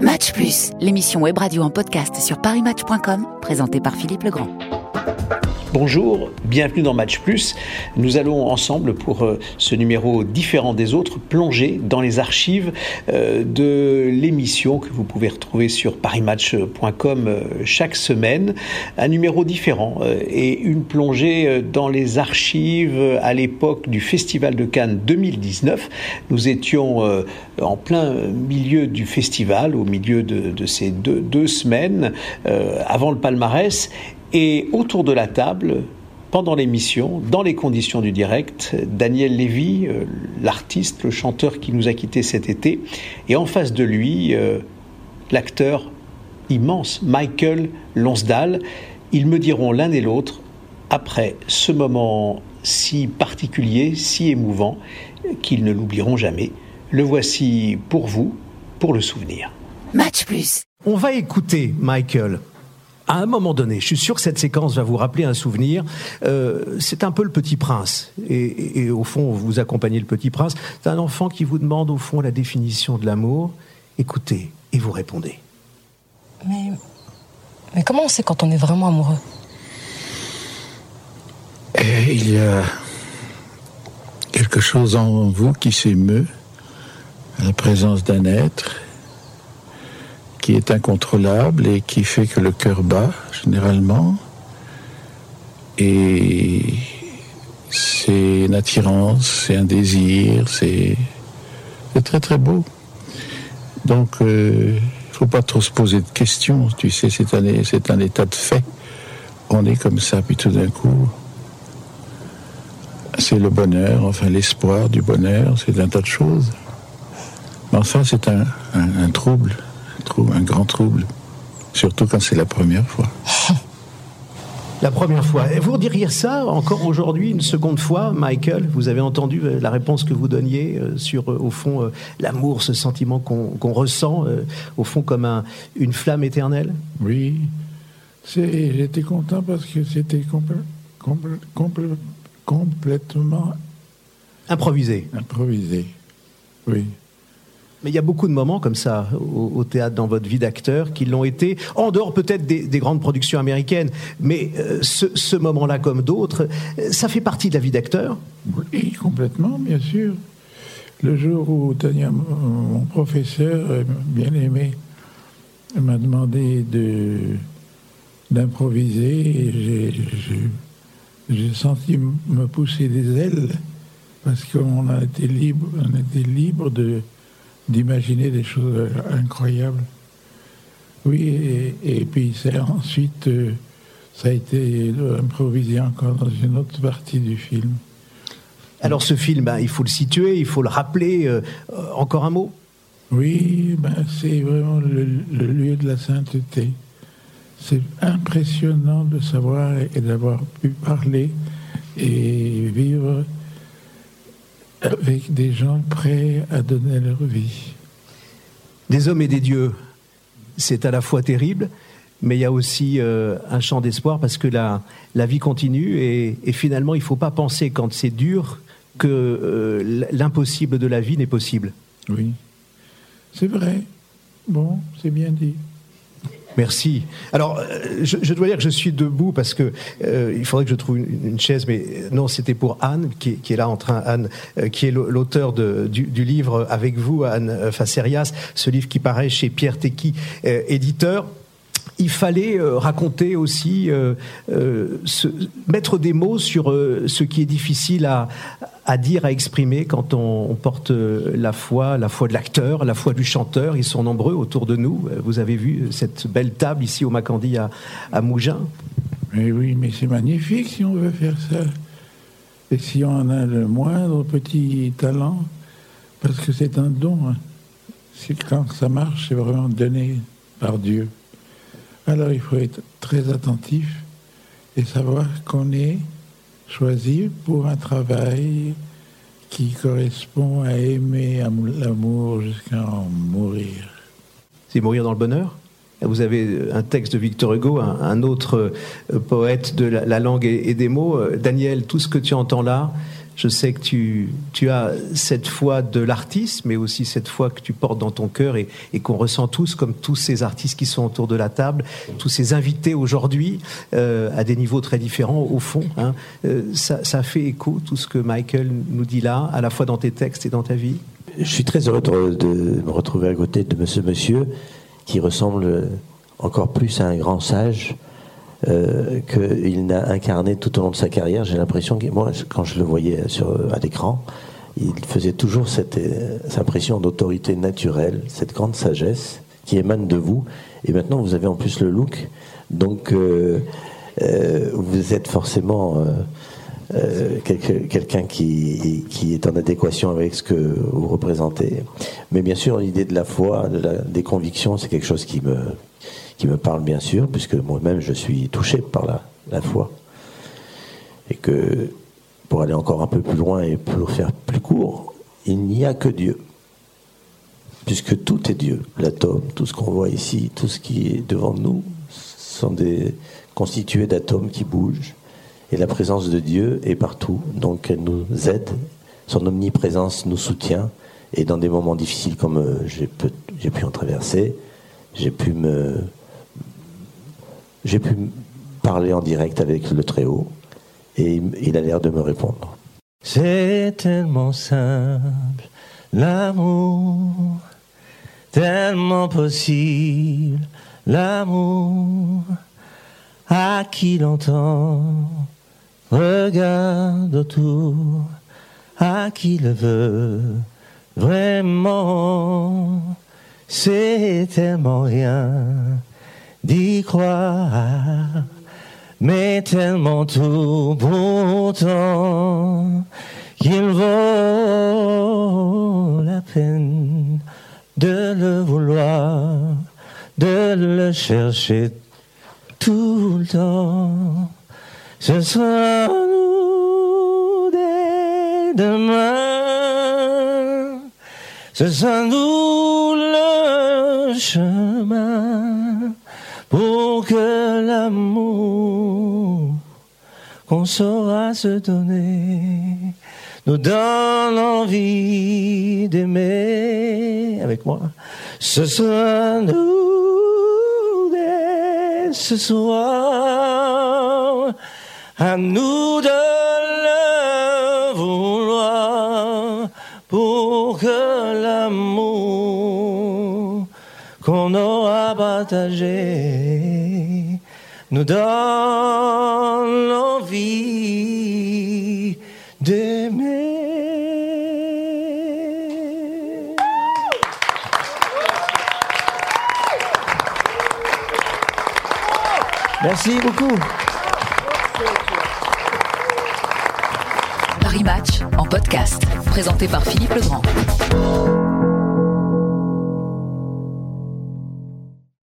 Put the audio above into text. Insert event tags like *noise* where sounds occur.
Match Plus, l'émission web radio en podcast sur parismatch.com, présentée par Philippe Legrand. Bonjour, bienvenue dans Match Plus. Nous allons ensemble, pour euh, ce numéro différent des autres, plonger dans les archives euh, de l'émission que vous pouvez retrouver sur parismatch.com euh, chaque semaine. Un numéro différent et une plongée dans les archives à l'époque du Festival de Cannes 2019. Nous étions en plein milieu du festival, au milieu de, ces deux semaines, avant le palmarès. Et autour de la table, pendant l'émission, dans les conditions du direct, Daniel Lévy, euh, l'artiste, le chanteur qui nous a quittés cet été, et en face de lui, euh, l'acteur immense Michael Lonsdal. Ils me diront l'un et l'autre, après ce moment si particulier, si émouvant, qu'ils ne l'oublieront jamais. Le voici pour vous, pour le souvenir. Match plus. On va écouter Michael à un moment donné, je suis sûr que cette séquence va vous rappeler un souvenir. Euh, c'est un peu le Petit Prince, et, au fond, vous accompagnez le Petit Prince. C'est un enfant qui vous demande au fond la définition de l'amour. Écoutez et vous répondez. Mais, mais comment on sait quand on est vraiment amoureux? Et Il y a quelque chose en vous qui s'émeut à la présence d'un être qui est incontrôlable et qui fait que le cœur bat généralement. Et c'est une attirance, c'est un désir, c'est très très beau. Donc il euh, ne faut pas trop se poser de questions, tu sais, c'est un, c'est un état de fait. On est comme ça, puis tout d'un coup, c'est le bonheur, enfin l'espoir du bonheur, c'est un tas de choses. Mais enfin, c'est un, un trouble un grand trouble, surtout quand c'est la première fois. *laughs* La première fois. Et vous diriez ça encore aujourd'hui, une seconde fois, Michael? Vous avez entendu euh, la réponse que vous donniez euh, sur, euh, au fond, l'amour, ce sentiment qu'on ressent, au fond, comme un, une flamme éternelle? Oui. J'étais content parce que c'était complètement. Improvisé. Improvisé, oui. Mais il y a beaucoup de moments comme ça au, théâtre dans votre vie d'acteur qui l'ont été, en dehors peut-être des, grandes productions américaines, mais euh, ce, moment-là comme d'autres, euh, ça fait partie de la vie d'acteur Oui, complètement, bien sûr. Le jour où Tania, mon professeur euh, bien aimé, m'a demandé de d'improviser, j'ai senti me pousser des ailes parce qu'on a été libre, on était libre de d'imaginer des choses incroyables. Oui, et, puis c'est ensuite, euh, ça a été improvisé encore dans une autre partie du film. Alors ce film, ben, il faut le situer, il faut le rappeler. Euh, encore un mot? Oui, ben, c'est vraiment le, lieu de la sainteté. C'est impressionnant de savoir et d'avoir pu parler et vivre avec des gens prêts à donner leur vie. Des hommes et des dieux, c'est à la fois terrible, mais il y a aussi euh, un champ d'espoir parce que la, la vie continue et, finalement il ne faut pas penser quand c'est dur que euh, l'impossible de la vie n'est possible. Oui, c'est vrai. Bon, c'est bien dit. Merci. Alors, euh, je, dois dire que je suis debout parce que euh, il faudrait que je trouve une, chaise, mais non, c'était pour Anne qui, est là en train, Anne, euh, qui est l'auteur du, livre avec vous, Anne Facerias, ce livre qui paraît chez Pierre Tequi, éditeur il fallait euh, raconter aussi, euh, euh, mettre des mots sur ce qui est difficile à, dire, à exprimer quand on, porte la foi, la foi de l'acteur, la foi du chanteur. Ils sont nombreux autour de nous. Vous avez vu cette belle table ici au Macandie à, Mougins. Mais oui, mais c'est magnifique si on veut faire ça. Et si on a le moindre petit talent, parce que c'est un don. Hein. Quand ça marche, c'est vraiment donné par Dieu. Alors il faut être très attentif et savoir qu'on est choisi pour un travail qui correspond à aimer l'amour jusqu'à en mourir. C'est mourir dans le bonheur? Vous avez un texte de Victor Hugo, un, autre euh, poète de la, langue et, des mots. Euh, Daniel, tout ce que tu entends là, Je sais que tu, tu as cette foi de l'artiste, mais aussi cette foi que tu portes dans ton cœur et, qu'on ressent tous, comme tous ces artistes qui sont autour de la table, tous ces invités aujourd'hui, euh, à des niveaux très différents, au fond. Hein. Euh, ça, fait écho, tout ce que Michael nous dit là, à la fois dans tes textes et dans ta vie? Je suis très heureux de, de me retrouver à côté de ce monsieur qui ressemble encore plus à un grand sage euh, qu'il n'a incarné tout au long de sa carrière. J'ai l'impression que moi, quand je le voyais sur, à l'écran, il faisait toujours cette, euh, cette impression d'autorité naturelle, cette grande sagesse qui émane de vous. Et maintenant, vous avez en plus le look, donc euh, vous êtes forcément quelqu'un qui, qui est en adéquation avec ce que vous représentez. Mais bien sûr, l'idée de la foi, des convictions, c'est quelque chose qui me, qui me parle bien sûr, puisque moi-même je suis touché par la, foi. Et que pour aller encore un peu plus loin et pour faire plus court, il n'y a que Dieu. Puisque tout est Dieu, l'atome, tout ce qu'on voit ici, tout ce qui est devant nous, sont des constitués d'atomes qui bougent. Et la présence de Dieu est partout, donc elle nous aide, son omniprésence nous soutient. Et dans des moments difficiles comme euh, j'ai pu en traverser, j'ai pu me, j'ai pu parler en direct avec le Très-Haut et il a l'air de me répondre. C'est tellement simple, l'amour, tellement possible, l'amour, à qui l'entend, regarde autour, à qui le veut, vraiment, c'est tellement rien d'y croire, mais tellement tout pourtant qu'il vaut la peine de le vouloir, de le chercher tout le temps. Ce sera nous dès demain, ce sera nous le chemin que l'amour qu'on saura se donner nous donne envie d'aimer avec moi. Ce sera nous ce soir, à nous de aura partagé nous donne l'envie d'aimer. Merci beaucoup. Paris Match en podcast, présenté par Philippe Legrand.